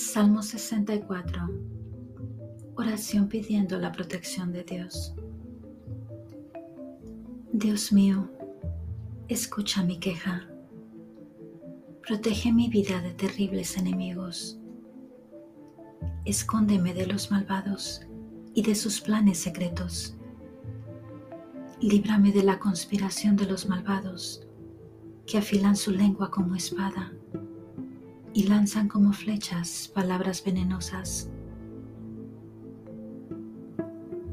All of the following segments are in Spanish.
Salmo 64. Oración pidiendo la protección de Dios. Dios mío, escucha mi queja. Protege mi vida de terribles enemigos. Escóndeme de los malvados y de sus planes secretos. Líbrame de la conspiración de los malvados que afilan su lengua como espada y lanzan como flechas palabras venenosas.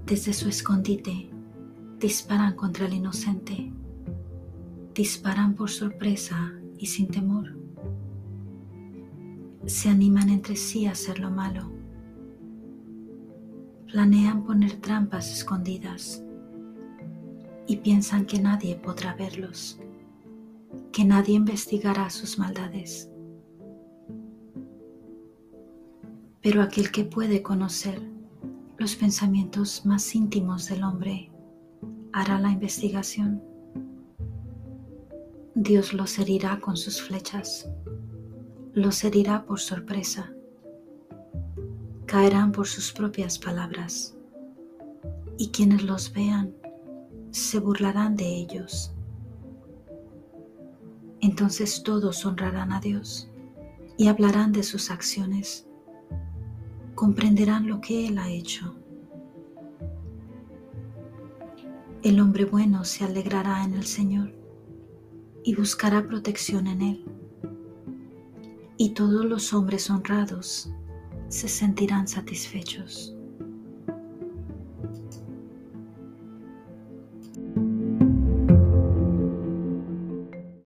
Desde su escondite disparan contra el inocente, disparan por sorpresa y sin temor. Se animan entre sí a hacer lo malo. Planean poner trampas escondidas y piensan que nadie podrá verlos, que nadie investigará sus maldades. Pero aquel que puede conocer los pensamientos más íntimos del hombre hará la investigación. Dios los herirá con sus flechas, los herirá por sorpresa, caerán por sus propias palabras, y quienes los vean se burlarán de ellos. Entonces todos honrarán a Dios y hablarán de sus acciones comprenderán lo que Él ha hecho. El hombre bueno se alegrará en el Señor y buscará protección en Él. Y todos los hombres honrados se sentirán satisfechos.